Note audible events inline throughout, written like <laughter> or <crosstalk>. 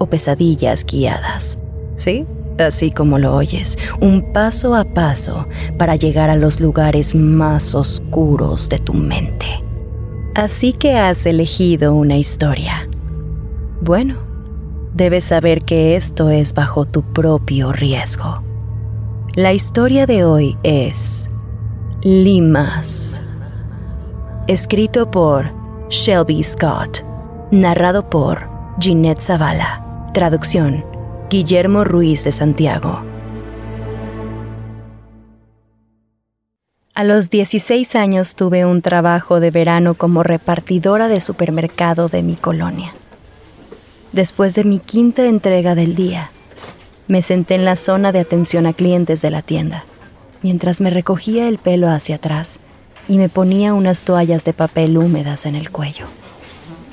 o pesadillas guiadas. ¿Sí? Así como lo oyes, un paso a paso para llegar a los lugares más oscuros de tu mente. Así que has elegido una historia. Bueno, debes saber que esto es bajo tu propio riesgo. La historia de hoy es Limas. Escrito por Shelby Scott. Narrado por Ginette Zavala. Traducción Guillermo Ruiz de Santiago. A los 16 años tuve un trabajo de verano como repartidora de supermercado de mi colonia. Después de mi quinta entrega del día, me senté en la zona de atención a clientes de la tienda, mientras me recogía el pelo hacia atrás y me ponía unas toallas de papel húmedas en el cuello.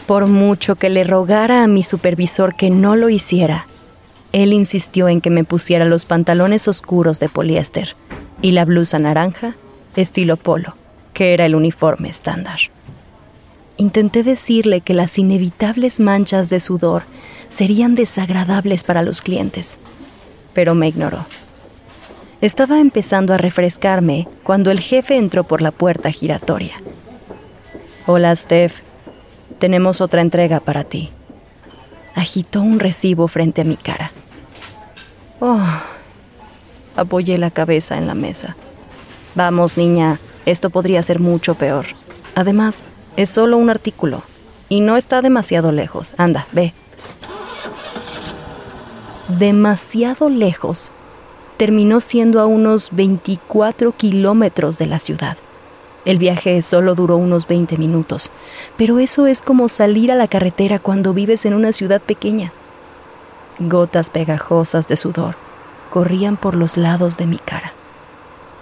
Por mucho que le rogara a mi supervisor que no lo hiciera, él insistió en que me pusiera los pantalones oscuros de poliéster y la blusa naranja estilo polo, que era el uniforme estándar. Intenté decirle que las inevitables manchas de sudor serían desagradables para los clientes, pero me ignoró. Estaba empezando a refrescarme cuando el jefe entró por la puerta giratoria. Hola, Steph. Tenemos otra entrega para ti. Agitó un recibo frente a mi cara. Oh, apoyé la cabeza en la mesa. Vamos, niña, esto podría ser mucho peor. Además, es solo un artículo y no está demasiado lejos. Anda, ve. Demasiado lejos. Terminó siendo a unos 24 kilómetros de la ciudad. El viaje solo duró unos 20 minutos, pero eso es como salir a la carretera cuando vives en una ciudad pequeña. Gotas pegajosas de sudor corrían por los lados de mi cara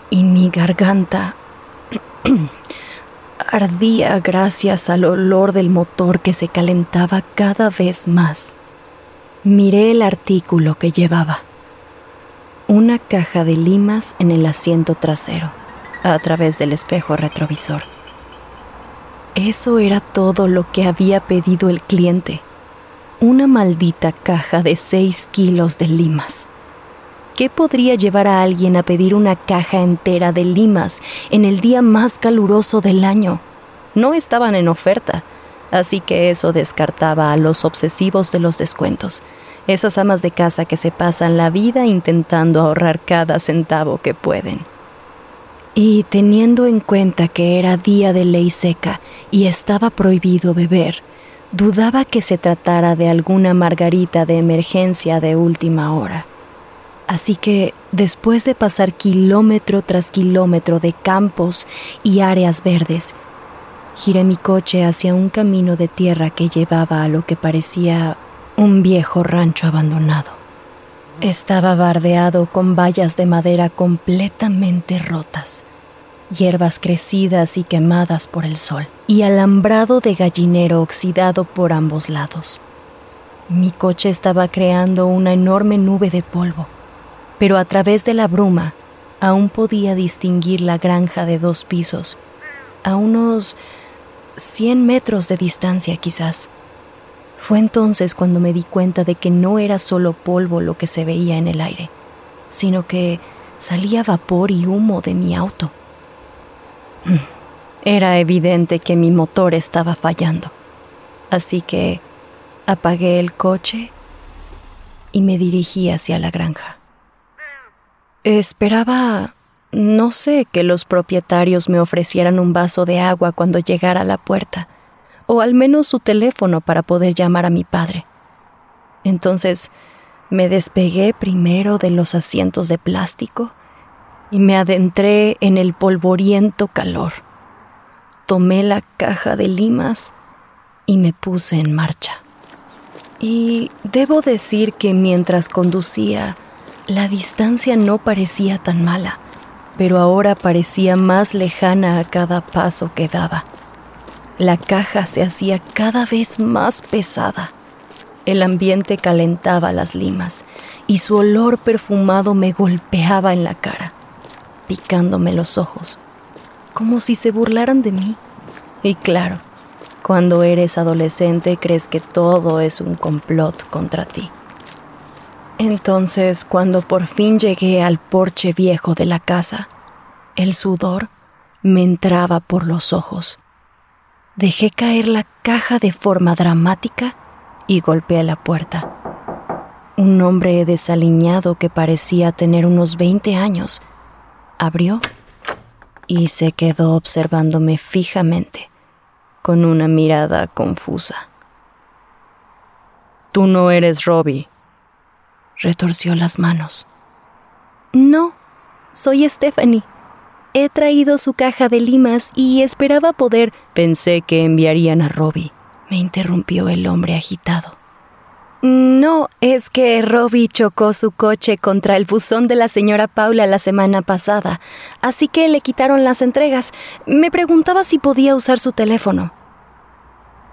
y mi garganta <clears throat> ardía gracias al olor del motor que se calentaba cada vez más. Miré el artículo que llevaba. Una caja de limas en el asiento trasero, a través del espejo retrovisor. Eso era todo lo que había pedido el cliente. Una maldita caja de seis kilos de limas. ¿Qué podría llevar a alguien a pedir una caja entera de limas en el día más caluroso del año? No estaban en oferta, así que eso descartaba a los obsesivos de los descuentos, esas amas de casa que se pasan la vida intentando ahorrar cada centavo que pueden. Y teniendo en cuenta que era día de ley seca y estaba prohibido beber, dudaba que se tratara de alguna margarita de emergencia de última hora. Así que, después de pasar kilómetro tras kilómetro de campos y áreas verdes, giré mi coche hacia un camino de tierra que llevaba a lo que parecía un viejo rancho abandonado. Estaba bardeado con vallas de madera completamente rotas, hierbas crecidas y quemadas por el sol, y alambrado de gallinero oxidado por ambos lados. Mi coche estaba creando una enorme nube de polvo, pero a través de la bruma aún podía distinguir la granja de dos pisos, a unos 100 metros de distancia quizás. Fue entonces cuando me di cuenta de que no era solo polvo lo que se veía en el aire, sino que salía vapor y humo de mi auto. Era evidente que mi motor estaba fallando, así que apagué el coche y me dirigí hacia la granja. Esperaba, no sé, que los propietarios me ofrecieran un vaso de agua cuando llegara a la puerta, o al menos su teléfono para poder llamar a mi padre. Entonces me despegué primero de los asientos de plástico y me adentré en el polvoriento calor. Tomé la caja de limas y me puse en marcha. Y debo decir que mientras conducía, la distancia no parecía tan mala, pero ahora parecía más lejana a cada paso que daba. La caja se hacía cada vez más pesada. El ambiente calentaba las limas y su olor perfumado me golpeaba en la cara, picándome los ojos, como si se burlaran de mí. Y claro, cuando eres adolescente crees que todo es un complot contra ti. Entonces, cuando por fin llegué al porche viejo de la casa, el sudor me entraba por los ojos Dejé caer la caja de forma dramática y golpeé la puerta. Un hombre desaliñado que parecía tener unos 20 años abrió y se quedó observándome fijamente, con una mirada confusa. Tú no eres Robbie. Retorció las manos. No, soy Stephanie. He traído su caja de limas y esperaba poder. Pensé que enviarían a Robbie. Me interrumpió el hombre agitado. No, es que Robbie chocó su coche contra el buzón de la señora Paula la semana pasada, así que le quitaron las entregas. Me preguntaba si podía usar su teléfono.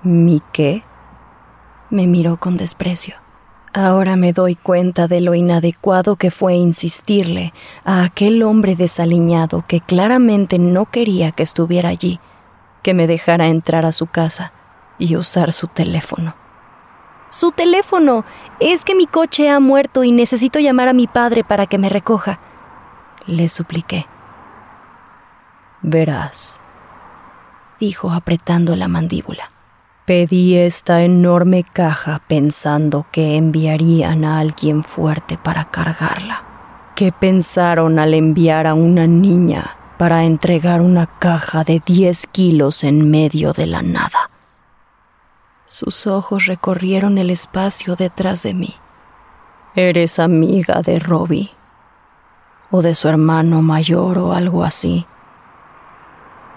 ¿Mi qué? Me miró con desprecio. Ahora me doy cuenta de lo inadecuado que fue insistirle a aquel hombre desaliñado que claramente no quería que estuviera allí, que me dejara entrar a su casa y usar su teléfono. Su teléfono. Es que mi coche ha muerto y necesito llamar a mi padre para que me recoja. Le supliqué. Verás, dijo apretando la mandíbula. Pedí esta enorme caja pensando que enviarían a alguien fuerte para cargarla. ¿Qué pensaron al enviar a una niña para entregar una caja de 10 kilos en medio de la nada? Sus ojos recorrieron el espacio detrás de mí. ¿Eres amiga de Robbie? ¿O de su hermano mayor o algo así?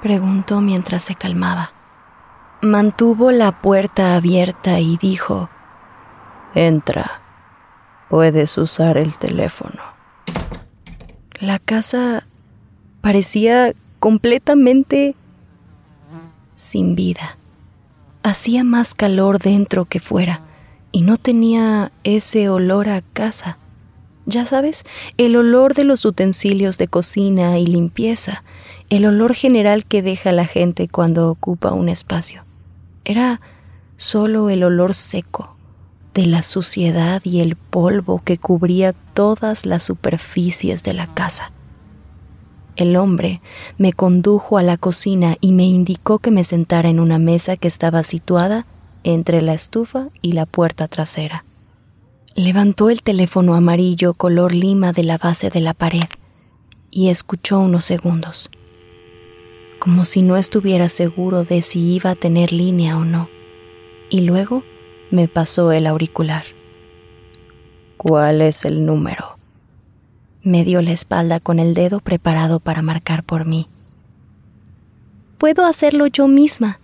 Preguntó mientras se calmaba. Mantuvo la puerta abierta y dijo, Entra, puedes usar el teléfono. La casa parecía completamente sin vida. Hacía más calor dentro que fuera y no tenía ese olor a casa. Ya sabes, el olor de los utensilios de cocina y limpieza, el olor general que deja la gente cuando ocupa un espacio. Era solo el olor seco de la suciedad y el polvo que cubría todas las superficies de la casa. El hombre me condujo a la cocina y me indicó que me sentara en una mesa que estaba situada entre la estufa y la puerta trasera. Levantó el teléfono amarillo color lima de la base de la pared y escuchó unos segundos como si no estuviera seguro de si iba a tener línea o no, y luego me pasó el auricular. ¿Cuál es el número? Me dio la espalda con el dedo preparado para marcar por mí. Puedo hacerlo yo misma.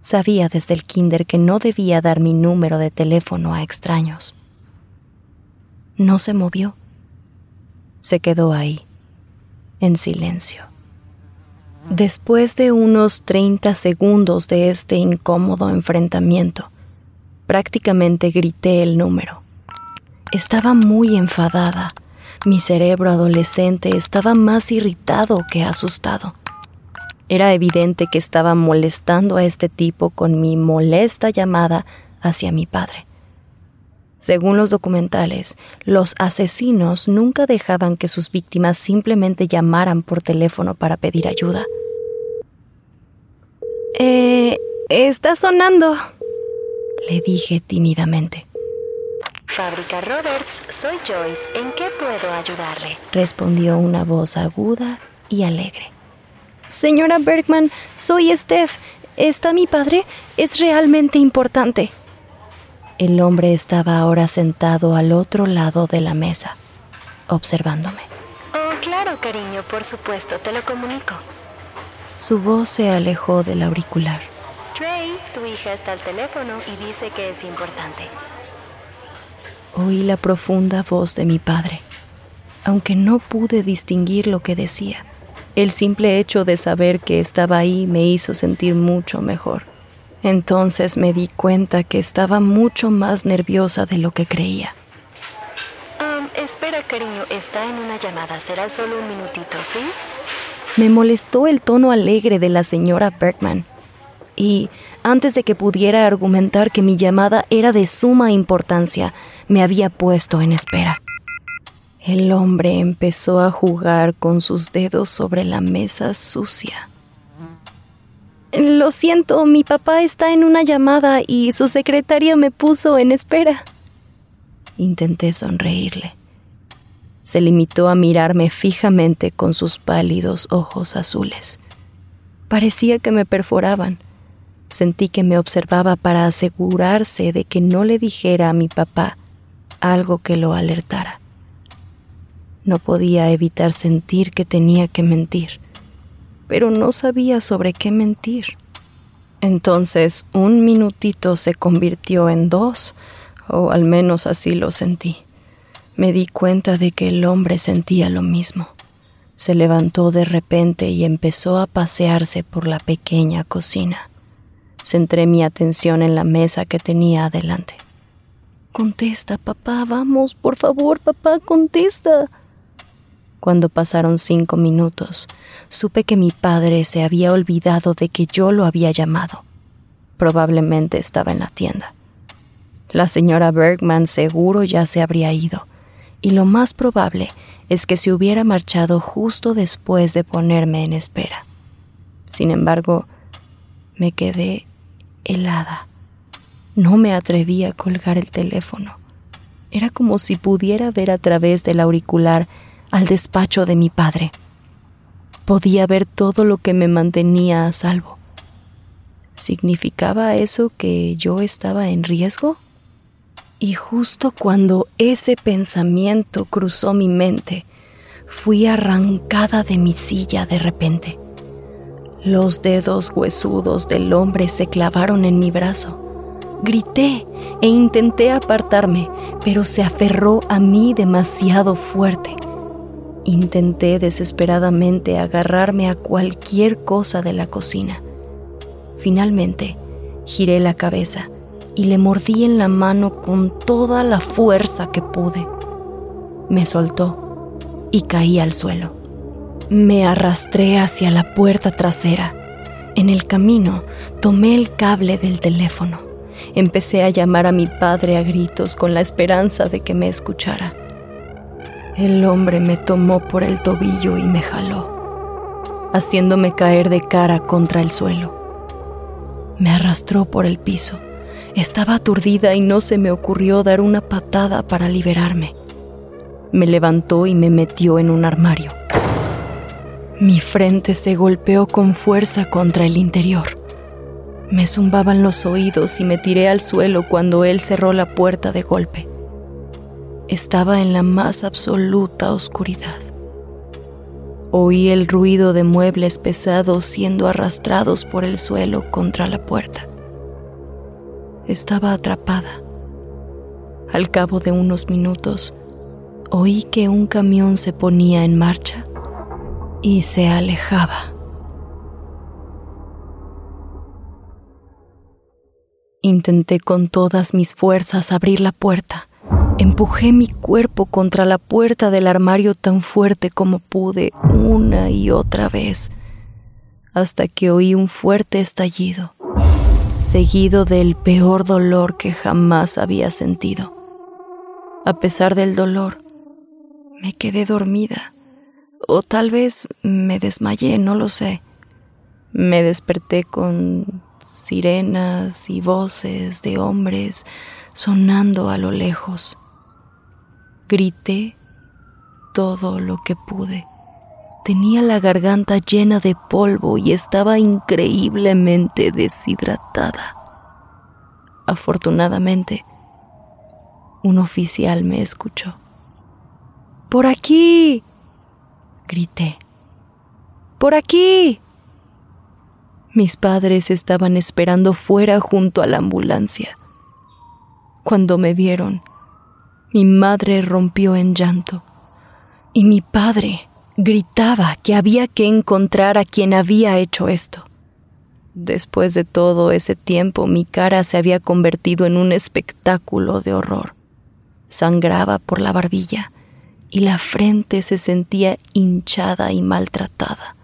Sabía desde el kinder que no debía dar mi número de teléfono a extraños. No se movió. Se quedó ahí, en silencio. Después de unos 30 segundos de este incómodo enfrentamiento, Prácticamente grité el número. Estaba muy enfadada. Mi cerebro adolescente estaba más irritado que asustado. Era evidente que estaba molestando a este tipo con mi molesta llamada hacia mi padre. Según los documentales, los asesinos nunca dejaban que sus víctimas simplemente llamaran por teléfono para pedir ayuda. Eh, está sonando, le dije tímidamente. Fábrica Roberts, soy Joyce. ¿En qué puedo ayudarle? Respondió una voz aguda y alegre. Señora Bergman, soy Steph. ¿Está mi padre? Es realmente importante. El hombre estaba ahora sentado al otro lado de la mesa, observándome. Oh, claro, cariño, por supuesto, te lo comunico. Su voz se alejó del auricular. Trey, tu hija está al teléfono y dice que es importante. Oí la profunda voz de mi padre, aunque no pude distinguir lo que decía. El simple hecho de saber que estaba ahí me hizo sentir mucho mejor. Entonces me di cuenta que estaba mucho más nerviosa de lo que creía. Um, espera, cariño, está en una llamada. Será solo un minutito, ¿sí? Me molestó el tono alegre de la señora Bergman. Y antes de que pudiera argumentar que mi llamada era de suma importancia, me había puesto en espera. El hombre empezó a jugar con sus dedos sobre la mesa sucia. Lo siento, mi papá está en una llamada y su secretaria me puso en espera. Intenté sonreírle. Se limitó a mirarme fijamente con sus pálidos ojos azules. Parecía que me perforaban. Sentí que me observaba para asegurarse de que no le dijera a mi papá algo que lo alertara. No podía evitar sentir que tenía que mentir pero no sabía sobre qué mentir. Entonces un minutito se convirtió en dos, o al menos así lo sentí. Me di cuenta de que el hombre sentía lo mismo. Se levantó de repente y empezó a pasearse por la pequeña cocina. Centré mi atención en la mesa que tenía adelante. Contesta, papá, vamos, por favor, papá, contesta. Cuando pasaron cinco minutos, supe que mi padre se había olvidado de que yo lo había llamado. Probablemente estaba en la tienda. La señora Bergman seguro ya se habría ido, y lo más probable es que se hubiera marchado justo después de ponerme en espera. Sin embargo, me quedé helada. No me atreví a colgar el teléfono. Era como si pudiera ver a través del auricular al despacho de mi padre. Podía ver todo lo que me mantenía a salvo. ¿Significaba eso que yo estaba en riesgo? Y justo cuando ese pensamiento cruzó mi mente, fui arrancada de mi silla de repente. Los dedos huesudos del hombre se clavaron en mi brazo. Grité e intenté apartarme, pero se aferró a mí demasiado fuerte. Intenté desesperadamente agarrarme a cualquier cosa de la cocina. Finalmente, giré la cabeza y le mordí en la mano con toda la fuerza que pude. Me soltó y caí al suelo. Me arrastré hacia la puerta trasera. En el camino tomé el cable del teléfono. Empecé a llamar a mi padre a gritos con la esperanza de que me escuchara. El hombre me tomó por el tobillo y me jaló, haciéndome caer de cara contra el suelo. Me arrastró por el piso. Estaba aturdida y no se me ocurrió dar una patada para liberarme. Me levantó y me metió en un armario. Mi frente se golpeó con fuerza contra el interior. Me zumbaban los oídos y me tiré al suelo cuando él cerró la puerta de golpe estaba en la más absoluta oscuridad. Oí el ruido de muebles pesados siendo arrastrados por el suelo contra la puerta. Estaba atrapada. Al cabo de unos minutos, oí que un camión se ponía en marcha y se alejaba. Intenté con todas mis fuerzas abrir la puerta. Empujé mi cuerpo contra la puerta del armario tan fuerte como pude una y otra vez, hasta que oí un fuerte estallido, seguido del peor dolor que jamás había sentido. A pesar del dolor, me quedé dormida, o tal vez me desmayé, no lo sé. Me desperté con sirenas y voces de hombres sonando a lo lejos. Grité todo lo que pude. Tenía la garganta llena de polvo y estaba increíblemente deshidratada. Afortunadamente, un oficial me escuchó. ¡Por aquí! grité. ¡Por aquí! Mis padres estaban esperando fuera junto a la ambulancia. Cuando me vieron, mi madre rompió en llanto y mi padre gritaba que había que encontrar a quien había hecho esto. Después de todo ese tiempo mi cara se había convertido en un espectáculo de horror. Sangraba por la barbilla y la frente se sentía hinchada y maltratada.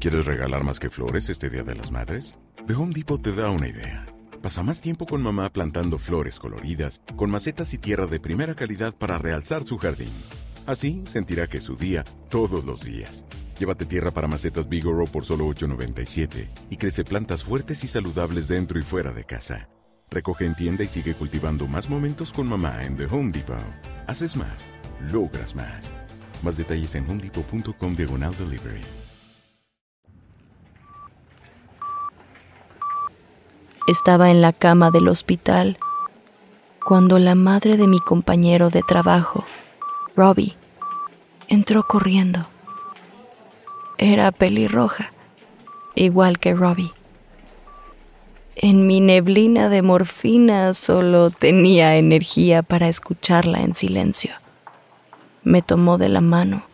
¿Quieres regalar más que flores este Día de las Madres? The Home Depot te da una idea. Pasa más tiempo con mamá plantando flores coloridas, con macetas y tierra de primera calidad para realzar su jardín. Así sentirá que es su día todos los días. Llévate tierra para macetas Bigoro por solo $8.97 y crece plantas fuertes y saludables dentro y fuera de casa. Recoge en tienda y sigue cultivando más momentos con mamá en The Home Depot. Haces más, logras más. Más detalles en homedepot.com diagonal delivery. Estaba en la cama del hospital cuando la madre de mi compañero de trabajo, Robbie, entró corriendo. Era pelirroja, igual que Robbie. En mi neblina de morfina solo tenía energía para escucharla en silencio. Me tomó de la mano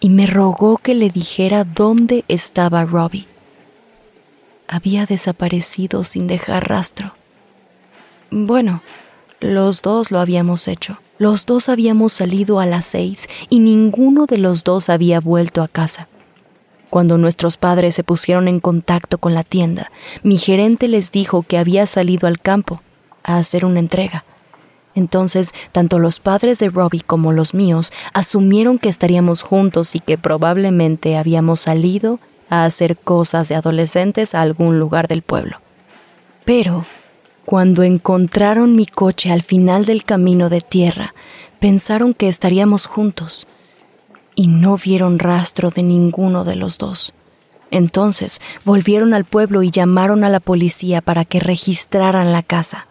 y me rogó que le dijera dónde estaba Robbie había desaparecido sin dejar rastro. Bueno, los dos lo habíamos hecho. Los dos habíamos salido a las seis y ninguno de los dos había vuelto a casa. Cuando nuestros padres se pusieron en contacto con la tienda, mi gerente les dijo que había salido al campo a hacer una entrega. Entonces, tanto los padres de Robbie como los míos asumieron que estaríamos juntos y que probablemente habíamos salido a hacer cosas de adolescentes a algún lugar del pueblo. Pero, cuando encontraron mi coche al final del camino de tierra, pensaron que estaríamos juntos y no vieron rastro de ninguno de los dos. Entonces volvieron al pueblo y llamaron a la policía para que registraran la casa.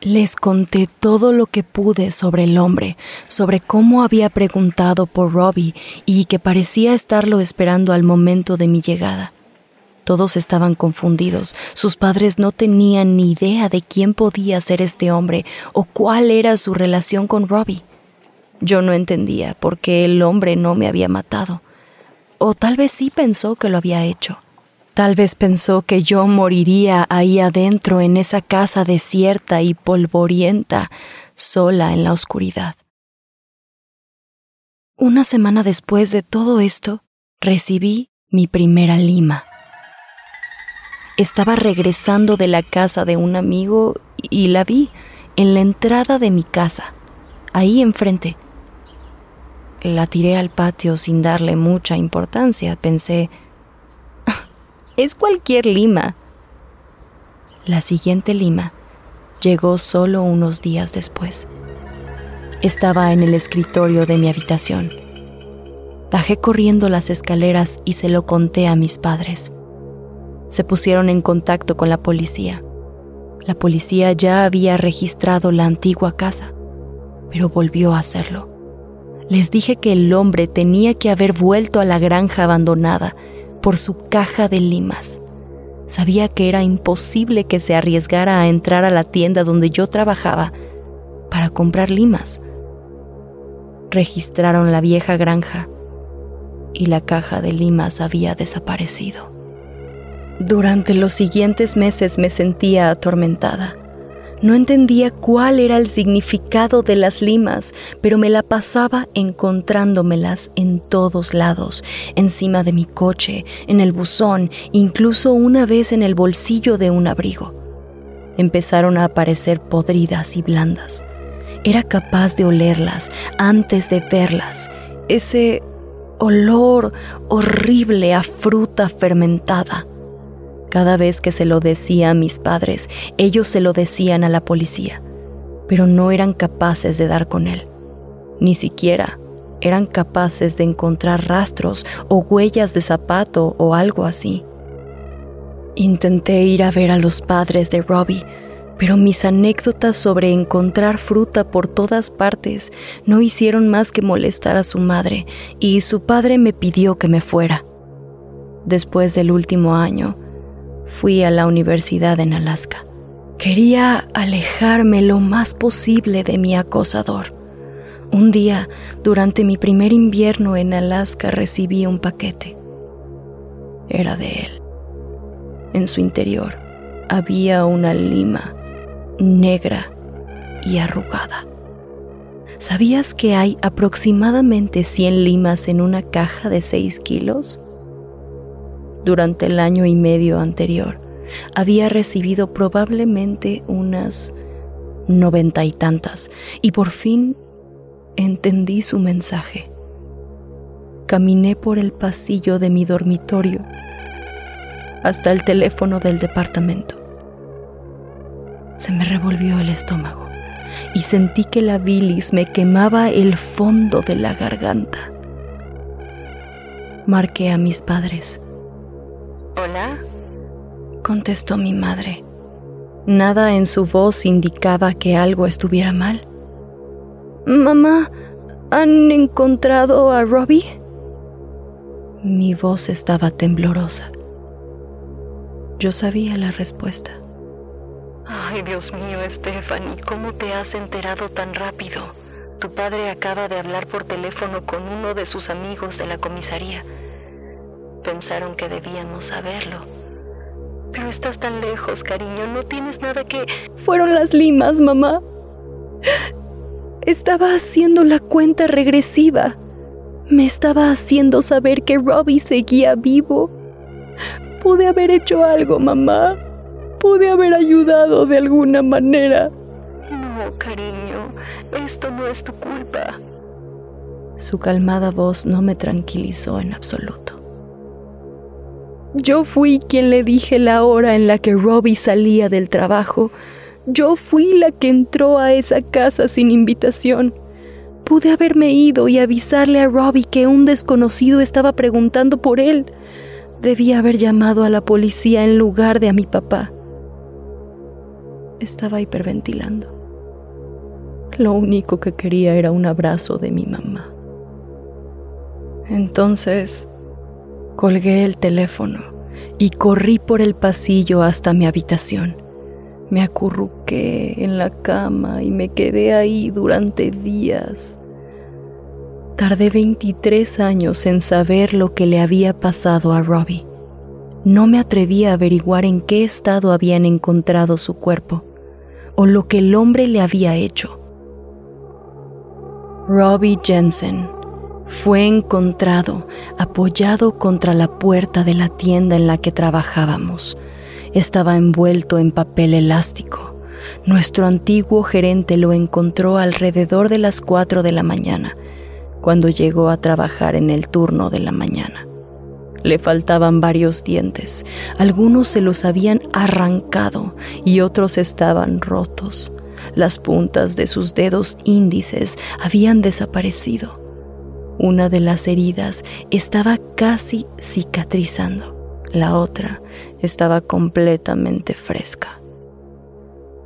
Les conté todo lo que pude sobre el hombre, sobre cómo había preguntado por Robbie y que parecía estarlo esperando al momento de mi llegada. Todos estaban confundidos. Sus padres no tenían ni idea de quién podía ser este hombre o cuál era su relación con Robbie. Yo no entendía por qué el hombre no me había matado. O tal vez sí pensó que lo había hecho. Tal vez pensó que yo moriría ahí adentro en esa casa desierta y polvorienta, sola en la oscuridad. Una semana después de todo esto, recibí mi primera lima. Estaba regresando de la casa de un amigo y la vi en la entrada de mi casa, ahí enfrente. La tiré al patio sin darle mucha importancia. Pensé, es cualquier lima. La siguiente lima llegó solo unos días después. Estaba en el escritorio de mi habitación. Bajé corriendo las escaleras y se lo conté a mis padres. Se pusieron en contacto con la policía. La policía ya había registrado la antigua casa, pero volvió a hacerlo. Les dije que el hombre tenía que haber vuelto a la granja abandonada por su caja de limas. Sabía que era imposible que se arriesgara a entrar a la tienda donde yo trabajaba para comprar limas. Registraron la vieja granja y la caja de limas había desaparecido. Durante los siguientes meses me sentía atormentada. No entendía cuál era el significado de las limas, pero me la pasaba encontrándomelas en todos lados, encima de mi coche, en el buzón, incluso una vez en el bolsillo de un abrigo. Empezaron a aparecer podridas y blandas. Era capaz de olerlas antes de verlas. Ese olor horrible a fruta fermentada. Cada vez que se lo decía a mis padres, ellos se lo decían a la policía, pero no eran capaces de dar con él. Ni siquiera eran capaces de encontrar rastros o huellas de zapato o algo así. Intenté ir a ver a los padres de Robbie, pero mis anécdotas sobre encontrar fruta por todas partes no hicieron más que molestar a su madre y su padre me pidió que me fuera. Después del último año, fui a la universidad en Alaska. Quería alejarme lo más posible de mi acosador. Un día, durante mi primer invierno en Alaska, recibí un paquete. Era de él. En su interior había una lima negra y arrugada. ¿Sabías que hay aproximadamente 100 limas en una caja de 6 kilos? Durante el año y medio anterior. Había recibido probablemente unas noventa y tantas y por fin entendí su mensaje. Caminé por el pasillo de mi dormitorio hasta el teléfono del departamento. Se me revolvió el estómago y sentí que la bilis me quemaba el fondo de la garganta. Marqué a mis padres ¿Hola? contestó mi madre. Nada en su voz indicaba que algo estuviera mal. Mamá, ¿han encontrado a Robbie? Mi voz estaba temblorosa. Yo sabía la respuesta. Ay, Dios mío, Stephanie, ¿cómo te has enterado tan rápido? Tu padre acaba de hablar por teléfono con uno de sus amigos de la comisaría. Pensaron que debíamos saberlo. Pero estás tan lejos, cariño, no tienes nada que... Fueron las limas, mamá. Estaba haciendo la cuenta regresiva. Me estaba haciendo saber que Robbie seguía vivo. Pude haber hecho algo, mamá. Pude haber ayudado de alguna manera. No, cariño, esto no es tu culpa. Su calmada voz no me tranquilizó en absoluto. Yo fui quien le dije la hora en la que Robbie salía del trabajo. Yo fui la que entró a esa casa sin invitación. Pude haberme ido y avisarle a Robbie que un desconocido estaba preguntando por él. Debía haber llamado a la policía en lugar de a mi papá. Estaba hiperventilando. Lo único que quería era un abrazo de mi mamá. Entonces Colgué el teléfono y corrí por el pasillo hasta mi habitación. Me acurruqué en la cama y me quedé ahí durante días. Tardé 23 años en saber lo que le había pasado a Robbie. No me atreví a averiguar en qué estado habían encontrado su cuerpo o lo que el hombre le había hecho. Robbie Jensen fue encontrado apoyado contra la puerta de la tienda en la que trabajábamos. Estaba envuelto en papel elástico. Nuestro antiguo gerente lo encontró alrededor de las 4 de la mañana, cuando llegó a trabajar en el turno de la mañana. Le faltaban varios dientes, algunos se los habían arrancado y otros estaban rotos. Las puntas de sus dedos índices habían desaparecido. Una de las heridas estaba casi cicatrizando, la otra estaba completamente fresca.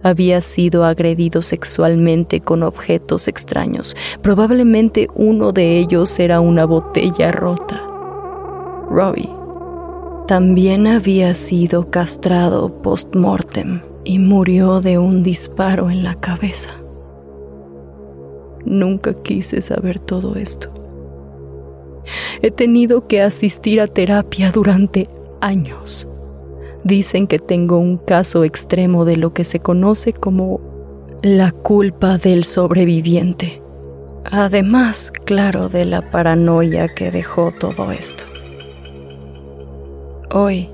Había sido agredido sexualmente con objetos extraños. Probablemente uno de ellos era una botella rota. Robbie también había sido castrado post-mortem y murió de un disparo en la cabeza. Nunca quise saber todo esto. He tenido que asistir a terapia durante años. Dicen que tengo un caso extremo de lo que se conoce como la culpa del sobreviviente. Además, claro, de la paranoia que dejó todo esto. Hoy,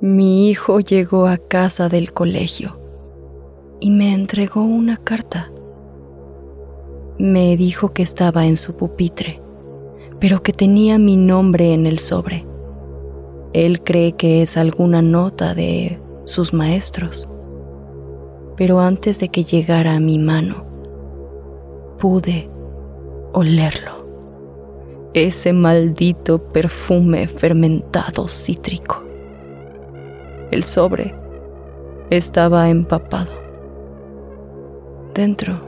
mi hijo llegó a casa del colegio y me entregó una carta. Me dijo que estaba en su pupitre, pero que tenía mi nombre en el sobre. Él cree que es alguna nota de sus maestros. Pero antes de que llegara a mi mano, pude olerlo. Ese maldito perfume fermentado cítrico. El sobre estaba empapado. Dentro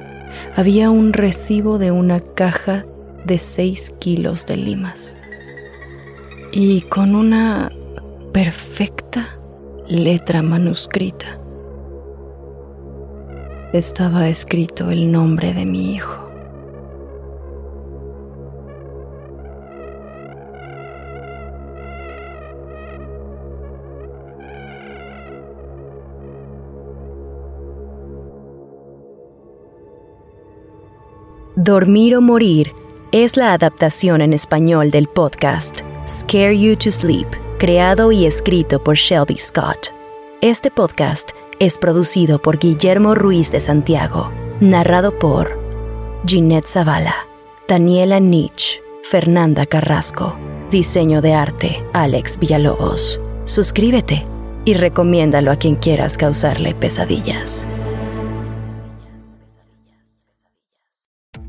había un recibo de una caja de seis kilos de limas y con una perfecta letra manuscrita estaba escrito el nombre de mi hijo. Dormir o Morir es la adaptación en español del podcast Scare You to Sleep, creado y escrito por Shelby Scott. Este podcast es producido por Guillermo Ruiz de Santiago, narrado por Ginette Zavala, Daniela Nietzsche, Fernanda Carrasco, diseño de arte Alex Villalobos. Suscríbete y recomiéndalo a quien quieras causarle pesadillas.